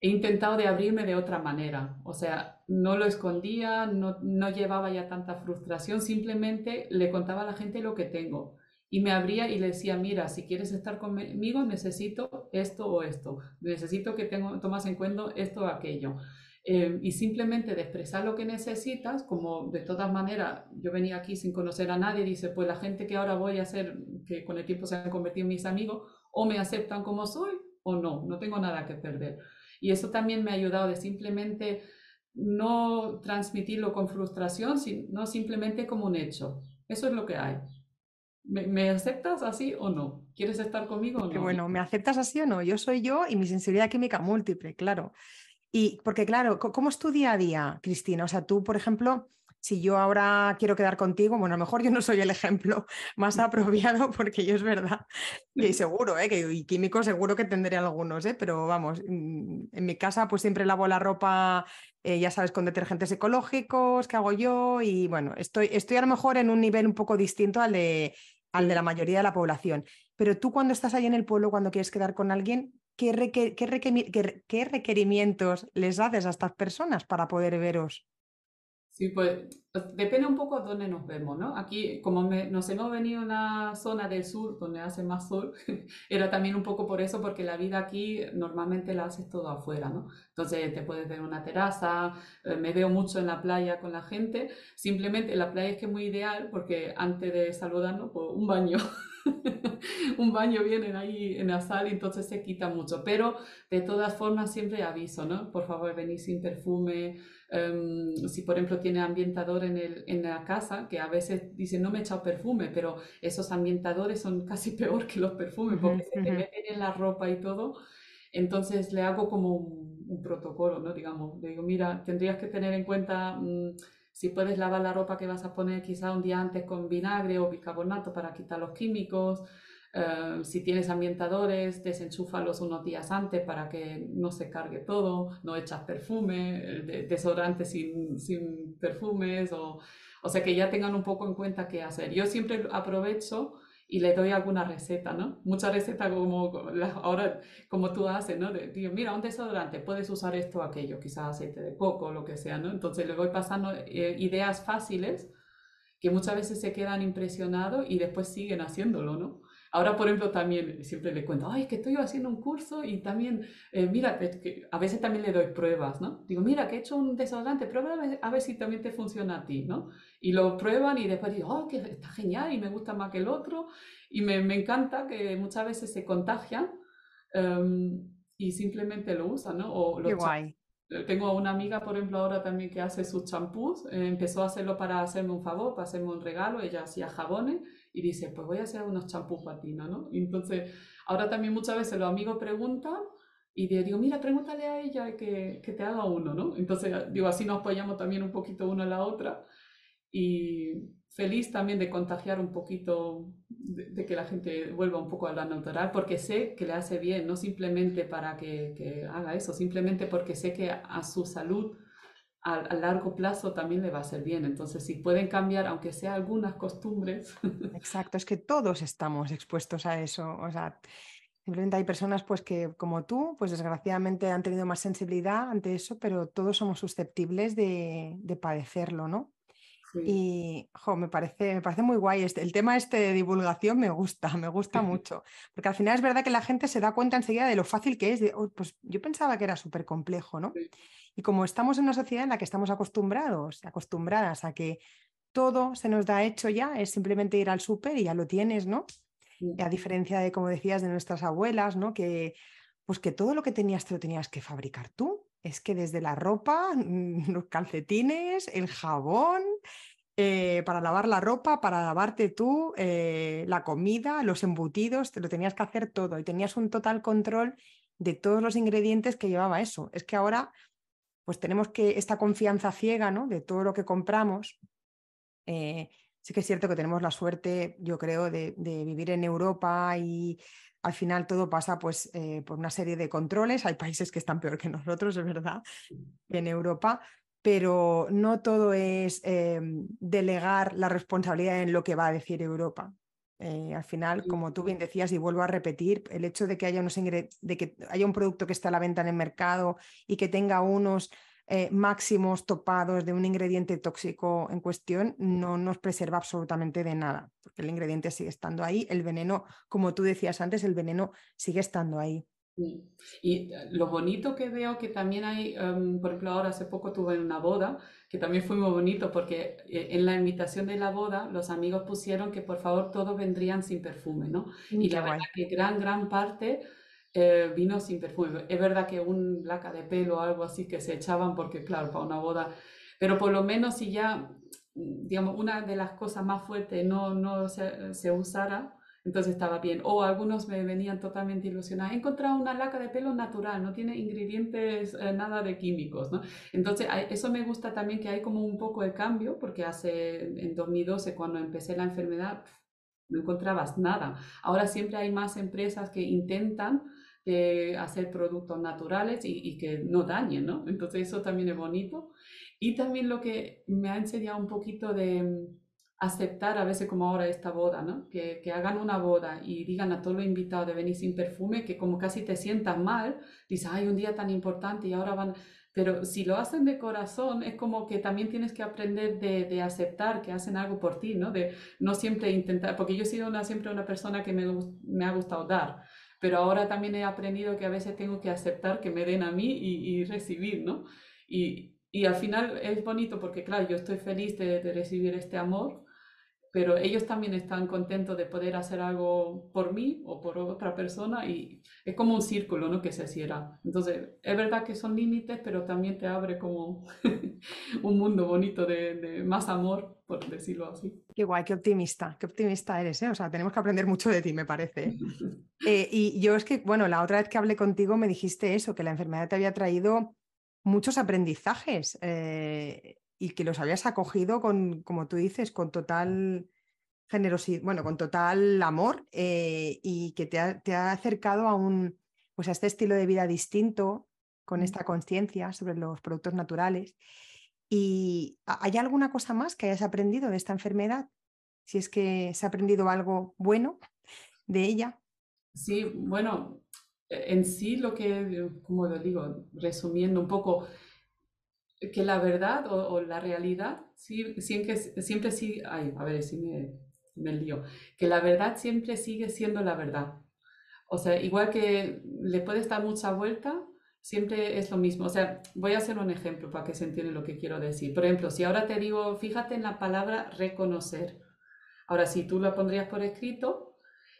[SPEAKER 2] he intentado de abrirme de otra manera. O sea, no lo escondía, no, no, llevaba ya tanta frustración, simplemente le contaba a la gente lo que tengo. Y me abría y le decía, mira, si quieres estar conmigo, necesito esto o esto. Necesito que tengo, tomas en cuenta esto o aquello. Eh, y simplemente de expresar lo que necesitas, como de todas maneras yo venía aquí sin conocer a nadie, dice, pues la gente que ahora voy a ser, que con el tiempo se han convertido en mis amigos, o me aceptan como soy o no, no tengo nada que perder. Y eso también me ha ayudado de simplemente no transmitirlo con frustración, sino simplemente como un hecho. Eso es lo que hay. ¿Me, aceptas así o no? ¿Quieres estar conmigo o no?
[SPEAKER 1] bueno, ¿me aceptas así o no? Yo soy yo y mi sensibilidad química múltiple, claro. Y porque, claro, ¿cómo es tu día a día, Cristina? O sea, tú, por ejemplo, si yo ahora quiero quedar contigo, bueno, a lo mejor yo no soy el ejemplo *laughs* más apropiado porque yo es verdad, y seguro, ¿eh? que y químicos seguro que tendré algunos, ¿eh? pero vamos, mm, en mi casa pues siempre lavo la ropa, eh, ya sabes, con detergentes ecológicos que hago yo y bueno, estoy, estoy a lo mejor en un nivel un poco distinto al de, al de la mayoría de la población. Pero tú cuando estás ahí en el pueblo, cuando quieres quedar con alguien, ¿qué, qué, qué requerimientos les haces a estas personas para poder veros?
[SPEAKER 2] Sí, pues depende un poco de dónde nos vemos, ¿no? Aquí, como nos hemos venido a una zona del sur donde hace más sol, *laughs* era también un poco por eso, porque la vida aquí normalmente la haces todo afuera, ¿no? Entonces te puedes ver una terraza, eh, me veo mucho en la playa con la gente, simplemente la playa es que es muy ideal porque antes de saludarnos, pues un baño. *laughs* *laughs* un baño viene ahí en la sala y entonces se quita mucho. Pero de todas formas siempre aviso, ¿no? Por favor, venid sin perfume. Em, si por ejemplo tiene ambientador en, el, en la casa, que a veces dicen no me he echado perfume, pero esos ambientadores son *laughs* casi peor que los perfumes porque se te meten en la ropa y todo. Entonces le hago como un, protocolo, ¿no? Digamos, le digo, mira, tendrías que tener en cuenta... Mm, si puedes lavar la ropa que vas a poner quizá un día antes con vinagre o bicarbonato para quitar los químicos. Eh, si tienes ambientadores, desenchúfalos unos días antes para que no se cargue todo. No echas perfume, desodorante sin, sin perfumes. O, o sea que ya tengan un poco en cuenta qué hacer. Yo siempre aprovecho y le doy alguna receta, ¿no? Muchas recetas como ahora, como tú haces, ¿no? digo, mira, un desodorante, puedes usar esto o aquello, quizás aceite de coco, lo que sea, ¿no? Entonces le voy pasando eh, ideas fáciles que muchas veces se quedan impresionados y después siguen haciéndolo, ¿no? Ahora, por ejemplo, también siempre le cuento, ay, que estoy haciendo un curso y también, eh, mira, que a veces también le doy pruebas, ¿no? Digo, mira, que he hecho un desodorante, prueba a ver, si también te funciona a ti, ¿no? Y lo prueban y después digo, oh, que está genial y me gusta más que el otro. Y me, me encanta que muchas veces se contagian em, y simplemente lo usan, ¿no? O
[SPEAKER 1] Qué guay.
[SPEAKER 2] Tengo una amiga, por ejemplo, ahora también que hace sus champús. Eh, empezó a hacerlo para hacerme un favor, para hacerme un regalo. Ella hacía jabones y dice, pues voy a hacer unos champús patinos, ¿no? Y entonces, ahora también muchas veces los amigos preguntan y digo, mira, pregúntale a ella que, que te haga uno, ¿no? Entonces, digo, así nos apoyamos también un poquito una a la otra. Y, feliz también de contagiar un poquito, de, que la gente vuelva un poco a la natural, porque sé que le hace bien, no simplemente para que, haga eso, simplemente porque sé que a, su salud a, largo plazo también le va a hacer bien. Entonces, si pueden cambiar, aunque sea algunas costumbres. *laughs*
[SPEAKER 1] Exacto, es que todos estamos expuestos a eso. O sea, simplemente hay personas pues que, como tú, pues desgraciadamente han tenido más sensibilidad ante eso, pero todos somos susceptibles de, de padecerlo, ¿no? Y me, parece, me parece muy guay. Este, el tema este de divulgación me gusta, me gusta *laughs* mucho. Porque al final es verdad que la gente se da cuenta enseguida de lo fácil que es. pues yo pensaba que era súper complejo, ¿no? Y como estamos en una sociedad en la que estamos acostumbrados, acostumbradas a que todo se nos da hecho ya, es simplemente ir al súper y ya lo tienes, ¿no? a diferencia de, como decías, de nuestras abuelas, ¿no? Que, pues que todo lo que tenías te lo tenías que fabricar tú es que desde la ropa, *laughs* los calcetines, el jabón, eh, para lavar la ropa, para lavarte tú, eh, la comida, los embutidos, te lo tenías que hacer todo y tenías un total control de todos los ingredientes que llevaba eso. Es que ahora pues tenemos que esta confianza ciega ¿no? de todo lo que compramos. Eh, sí que es cierto que tenemos la suerte, yo creo, de, de vivir en Europa y al final todo pasa pues, eh, por una serie de controles. Hay países que están peor que nosotros, es verdad, en Europa, pero no todo es em, delegar la responsabilidad en lo que va a decir Europa. Eh, al final, como tú bien decías, y vuelvo a repetir, el hecho de que haya, unos de que haya un producto que esté a la venta en el mercado y que tenga unos eh, máximos topados de un ingrediente tóxico en cuestión no nos preserva absolutamente de nada, porque el ingrediente sigue estando ahí, el veneno, como tú decías antes, el veneno sigue estando ahí.
[SPEAKER 2] Y eh, lo bonito que veo que también hay, em, por ejemplo, ahora hace poco tuve una boda, que también fue muy bonito porque eh, en la invitación de la boda los amigos pusieron que por favor todos vendrían sin perfume, ¿no? Mm, y la verdad que gran, gran parte eh, vino sin perfume. Es verdad que un laca de pelo o algo así que se echaban porque, claro, para una boda, pero por lo menos si ya, digamos, una de las cosas más fuertes no, no se, usara, entonces estaba bien. O algunos me venían totalmente ilusionados. He encontrado una laca de pelo natural, no tiene ingredientes, eh, nada de químicos. Entonces, eso me gusta también que hay como un poco de cambio, porque hace, en 2012, cuando empecé la enfermedad, no encontrabas nada. Ahora siempre hay más empresas que intentan de hacer productos naturales y, que no dañen, ¿no? Entonces eso también es bonito. Y también lo que me ha enseñado un poquito de mm, aceptar a veces como ahora esta boda, ¿no? Que, que, hagan una boda y digan a todos los invitados de venir sin perfume, que como casi te sientas mal, dices, ay, un día tan importante y ahora van... Pero si lo hacen de corazón, es como que también tienes que aprender de, de, aceptar que hacen algo por ti, ¿no? De no siempre intentar, porque yo he sido una, siempre una persona que me, me ha gustado dar pero ahora también he aprendido que a veces tengo que aceptar que me den a mí y, recibir, ¿no? Y, y, al final es bonito porque, claro, yo estoy feliz de, recibir este amor, pero ellos también están contentos de poder hacer algo por mí o por otra persona y es como un círculo, ¿no? Que se cierra. Entonces, es verdad que son límites, pero también te abre como *laughs* un mundo bonito de, de, más amor, por decirlo así.
[SPEAKER 1] Qué guay, qué optimista, qué optimista eres, ¿eh? O sea, tenemos que aprender mucho de ti, me parece. ¿eh? *laughs* Eh, y yo es que, bueno, la otra vez que hablé contigo me dijiste eso, que la enfermedad te había traído muchos aprendizajes eh, y que los habías acogido con, como tú dices, con total generosidad, bueno, con total amor y que te ha, te ha, acercado a un, pues a este estilo de vida distinto, con mm. esta conciencia sobre los productos naturales. ¿Y hay alguna cosa más que hayas aprendido de esta enfermedad? Si es que se ha aprendido algo bueno de ella.
[SPEAKER 2] Sí, bueno, e, en sí lo que, como lo digo, resumiendo un poco, que la verdad o, la realidad sí, siempre, siempre sigue, ay, a ver si me, me lío, que la verdad siempre sigue siendo la verdad. O sea, igual que le puedes dar mucha vuelta, siempre es lo mismo. O sea, voy a hacer un ejemplo para que se entienda lo que quiero decir. Por ejemplo, si ahora te digo, fíjate en la palabra reconocer. Ahora, si tú la pondrías por escrito,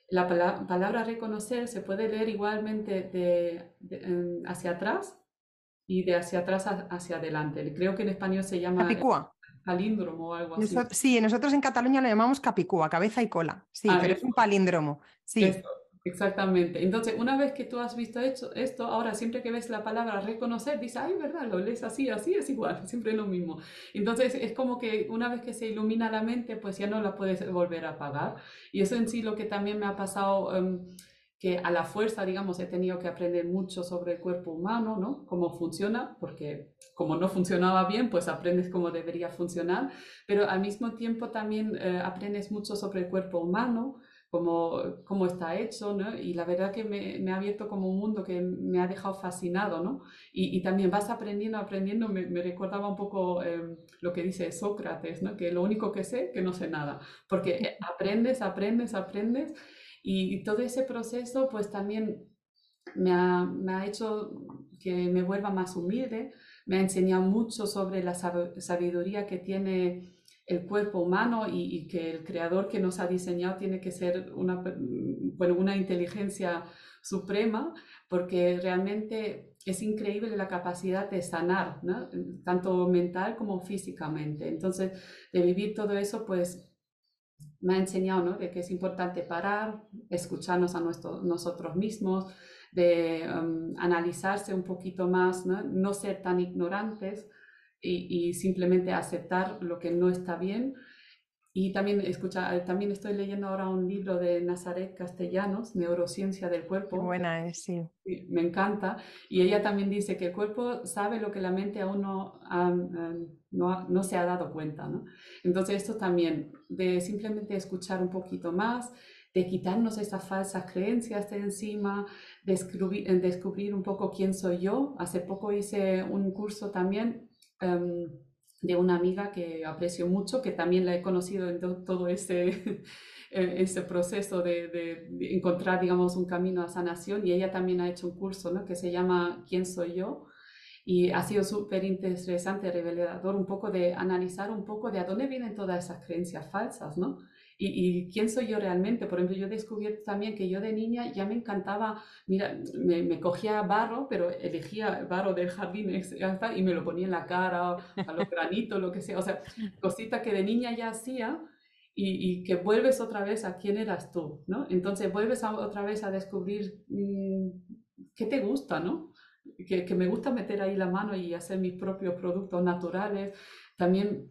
[SPEAKER 2] la palabra reconocer se puede leer igualmente de, hacia atrás y de hacia atrás hacia adelante. Creo que en español se llama
[SPEAKER 1] capicúa.
[SPEAKER 2] palíndromo o algo así.
[SPEAKER 1] sí, nosotros en Cataluña lo llamamos capicúa, cabeza y cola. Sí, ah, pero es un palíndromo. Sí.
[SPEAKER 2] Exactamente. Entonces, una vez que tú has visto esto, ahora siempre que ves la palabra reconocer, dices, ay, verdad, lo lees así, así, es igual, *laughs* siempre es lo mismo. Entonces, es como que una vez que se ilumina la mente, pues ya no la puedes volver a apagar. Y eso en sí lo que también me ha pasado... Em, que a la fuerza, digamos, he tenido que aprender mucho sobre el cuerpo humano, ¿no? Cómo funciona, porque como no funcionaba bien, pues aprendes cómo debería funcionar, pero al mismo tiempo también eh, aprendes mucho sobre el cuerpo humano, cómo, cómo está hecho, ¿no? Y la verdad que me, me, ha abierto como un mundo que me ha dejado fascinado, ¿no? Y, y también vas aprendiendo, aprendiendo, me, me recordaba un poco em, lo que dice Sócrates, ¿no? Que lo único que sé, que no sé nada, porque aprendes, aprendes, aprendes y, todo ese proceso pues también me ha, me ha, hecho que me vuelva más humilde, me ha enseñado mucho sobre la sabiduría que tiene el cuerpo humano y, que el creador que nos ha diseñado tiene que ser una, bueno, una inteligencia suprema, porque realmente es increíble la capacidad de sanar, tanto mental como físicamente. Entonces, de vivir todo eso, pues me ha enseñado ¿no? de que es importante parar, escucharnos a nuestro, nosotros mismos, de um, analizarse un poquito más, ¿no? no ser tan ignorantes y, y, simplemente aceptar lo que no está bien. Y también, escucha, eh, también estoy leyendo ahora un libro de Nazaret Castellanos, Neurociencia del Cuerpo.
[SPEAKER 1] Qué buena es, sí.
[SPEAKER 2] Me encanta. Y ella también dice que el cuerpo sabe lo que la mente aún no no, no se ha dado cuenta. ¿no? Entonces esto también, de simplemente escuchar un poquito más, de quitarnos esas falsas creencias de encima, descubrir, descubrir un poco quién soy yo. Hace poco hice un curso también em, de una amiga que aprecio mucho, que también la he conocido en todo ese, *laughs* e, ese proceso de, de, encontrar, digamos, un camino a sanación y ella también ha hecho un curso ¿no? que se llama ¿Quién soy yo? Y ha sido súper interesante, revelador, un poco de analizar un poco de a dónde vienen todas esas creencias falsas, ¿no? Y, quién soy yo realmente. Por ejemplo, yo he descubierto también que yo de niña ya me encantaba, mira, me, me cogía barro, pero elegía barro del jardín y me lo ponía en la cara, a los granitos, lo que sea. O sea, cositas que de niña ya hacía y, y, que vuelves otra vez a quién eras tú, ¿no? Entonces vuelves a, otra vez a descubrir mmm, qué te gusta, ¿no? que, me gusta meter ahí la mano y hacer mis propios productos naturales. También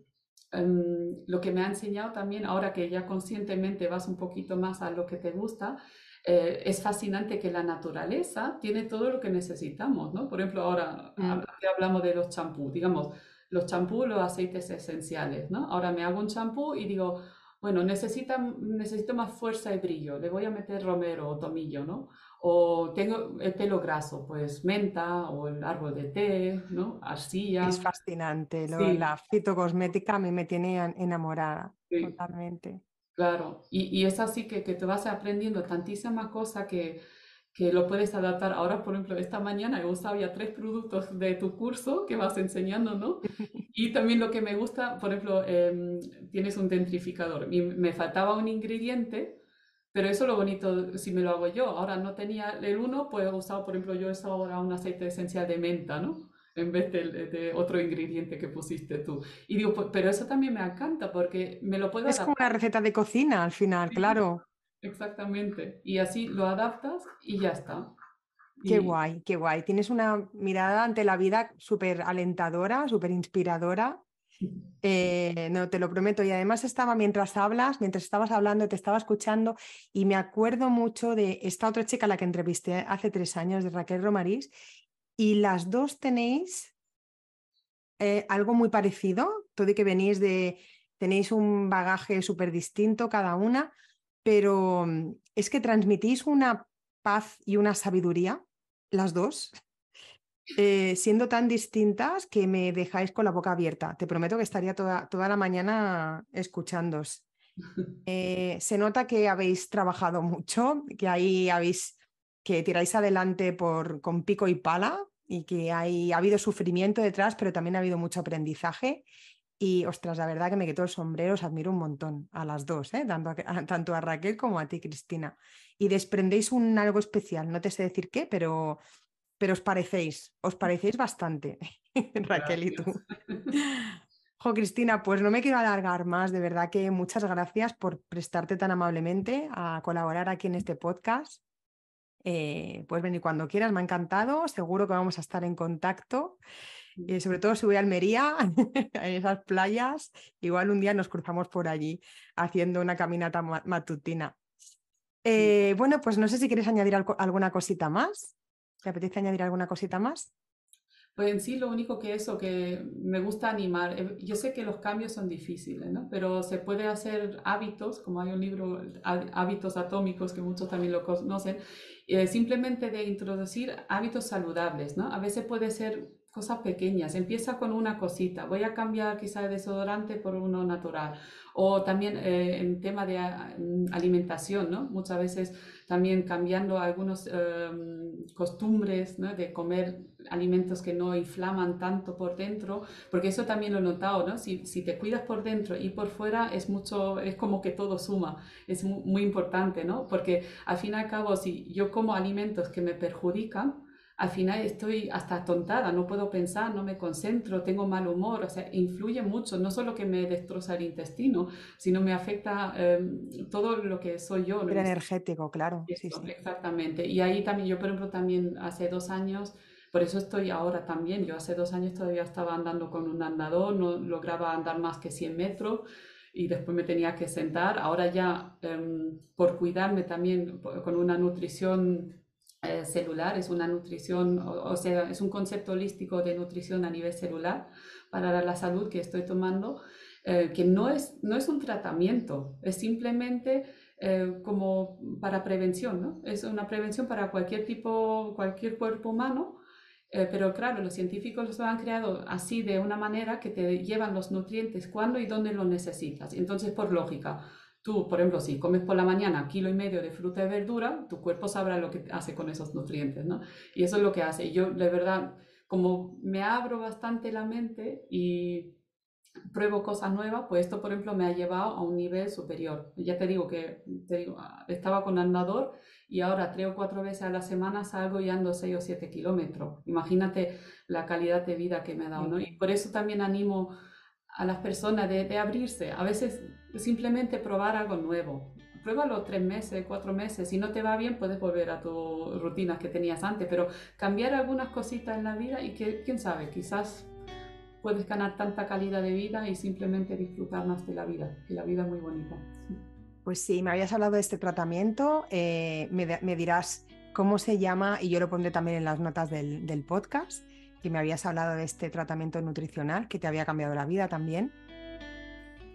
[SPEAKER 2] em, lo que me ha enseñado también, ahora que ya conscientemente vas un poquito más a lo que te gusta, eh, es fascinante que la naturaleza tiene todo lo que necesitamos, ¿no? Por ejemplo, ahora mm. hablamos de los champús, digamos, los champús, los aceites esenciales, ¿no? Ahora me hago un champú y digo, bueno, necesita, necesito más fuerza y brillo, le voy a meter romero o tomillo, ¿no? O tengo el pelo graso, pues menta o el árbol de té, ¿no? Arcilla.
[SPEAKER 1] Es fascinante. Lo, La fitocosmética a mí me tiene enamorada totalmente.
[SPEAKER 2] Claro, y, y, es así que, que te vas aprendiendo tantísima cosa que, que lo puedes adaptar. Ahora, por ejemplo, esta mañana he usado ya tres productos de tu curso que vas enseñando, ¿no? *laughs* Y también lo que me gusta, por ejemplo, em, tienes un dentrificador. Y me faltaba un ingrediente pero eso es lo bonito si me lo hago yo. Ahora no tenía el uno, pues he usado, por ejemplo, yo he usado ahora un aceite esencial de menta, ¿no? En vez de, otro ingrediente que pusiste tú. Y digo, pues, pero eso también me encanta porque me lo puedo
[SPEAKER 1] Es como una receta de cocina al final, claro.
[SPEAKER 2] Exactamente. Y así lo adaptas y ya está.
[SPEAKER 1] Qué guay, qué guay. Tienes una mirada ante la vida súper alentadora, súper inspiradora eh, no, te lo prometo. Y además estaba mientras hablas, mientras estabas hablando, te estaba escuchando y me acuerdo mucho de esta otra chica a la que entrevisté hace tres años, de Raquel Romarís, y las dos tenéis eh, algo muy parecido, todo y que venís de, tenéis un bagaje súper distinto cada una, pero mm, es que transmitís una paz y una sabiduría, las dos, eh, siendo tan distintas que me dejáis con la boca abierta. Te prometo que estaría toda, toda la mañana escuchándos. *laughs* Eh, se nota que habéis trabajado mucho, que ahí habéis, que tiráis adelante por, con pico y pala y que hay, ha habido sufrimiento detrás, pero también ha habido mucho aprendizaje. Y ostras, la verdad que me quito el sombrero, os admiro un montón a las dos, ¿eh? tanto, a, tanto a Raquel como a ti, Cristina. Y desprendéis un algo especial, no te sé decir qué, pero pero os parecéis, os parecéis bastante, *laughs* Raquel y tú. Jo, Cristina, pues no me quiero alargar más, de verdad que muchas gracias por prestarte tan amablemente a colaborar aquí en este podcast. Eh, puedes venir cuando quieras, me ha encantado, seguro que vamos a estar en contacto. Y sobre todo si voy a Almería, *laughs* en esas playas, igual un día nos cruzamos por allí haciendo una caminata matutina. Eh, bueno, pues no sé si quieres añadir alguna cosita más. ¿Te apetece añadir alguna cosita más?
[SPEAKER 2] Pues en sí lo único que eso, que me gusta animar. Eh, yo sé que los cambios son difíciles, ¿no? Pero se puede hacer hábitos, como hay un libro, Hábitos Atómicos, que muchos también lo conocen, eh, simplemente de introducir hábitos saludables, ¿no? A veces puede ser cosas pequeñas. Empieza con una cosita. Voy a cambiar quizá el desodorante por uno natural. O también eh, en tema de mm, alimentación, ¿no? Muchas veces también cambiando algunas em, costumbres. De comer alimentos que no inflaman tanto por dentro, porque eso también lo he notado, ¿no? Si, si te cuidas por dentro y por fuera es mucho, es como que todo suma, es muy, muy importante, ¿no? Porque al fin y al cabo, si yo como alimentos que me perjudican, al final estoy hasta tontada, no puedo pensar, no me concentro, tengo mal humor, o sea, influye mucho, no solo que me destroza el intestino, sino me afecta em, todo lo que soy yo.
[SPEAKER 1] El energético, claro.
[SPEAKER 2] sí, sí. Exactamente. Y ahí también, yo por ejemplo también hace dos años, por eso estoy ahora también, yo hace dos años todavía estaba andando con un andador, no lograba andar más que 100 metros y después me tenía que sentar. Ahora ya, em, por cuidarme también con una nutrición eh, celular, es una nutrición, o, sea, es un concepto holístico de nutrición a nivel celular para la salud que estoy tomando, eh, que no es, no es un tratamiento, es simplemente eh, como para prevención, ¿no? Es una prevención para cualquier tipo, cualquier cuerpo humano, pero claro, los científicos lo han creado así de una manera que te llevan los nutrientes cuando y dónde lo necesitas. Entonces, por lógica, Tú, por ejemplo, si comes por la mañana kilo y medio de fruta y verdura, tu cuerpo sabrá lo que hace con esos nutrientes, ¿no? Y eso es lo que hace. Y yo, de verdad, como me abro bastante la mente y pruebo cosas nuevas, pues esto, por ejemplo, me ha llevado a un nivel superior. Ya te digo que te digo, estaba con andador y ahora tres o cuatro veces a la semana salgo y ando seis o siete kilómetros. Imagínate la calidad de vida que me ha dado, ¿no? Y por eso también animo a las personas de, abrirse. A veces simplemente probar algo nuevo. Pruébalo tres meses, cuatro meses. Si no te va bien, puedes volver a tus rutinas que tenías antes, pero cambiar algunas cositas en la vida y que, quién sabe, quizás puedes ganar tanta calidad de vida y simplemente disfrutar más de la vida, que la vida es muy bonita.
[SPEAKER 1] Pues sí, me habías hablado de este tratamiento, eh, me, dirás cómo se llama y yo lo pondré también en las notas del podcast, que me habías hablado de este tratamiento nutricional que te había cambiado la vida también.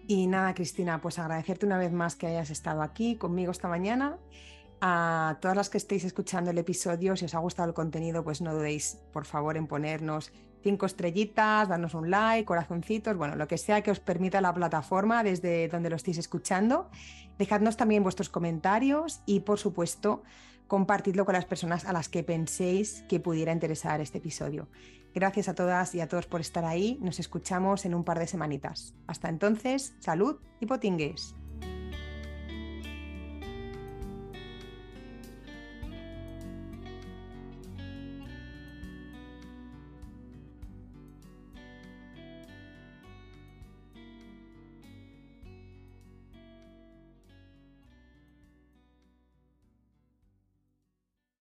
[SPEAKER 1] Y nada, Cristina, pues agradecerte una vez más que hayas estado aquí conmigo esta mañana. A todas las que estéis escuchando el episodio, si os ha gustado el contenido, pues no dudéis, por favor, en ponernos cinco estrellitas, darnos un like, corazoncitos, bueno, lo que sea que os permita la plataforma desde donde lo estéis escuchando. Dejadnos también vuestros comentarios y, por supuesto, compartidlo con las personas a las que penséis que pudiera interesar este episodio. Gracias a todas y a todos por estar ahí. Nos escuchamos en un par de semanitas. Hasta entonces, salud y potingues.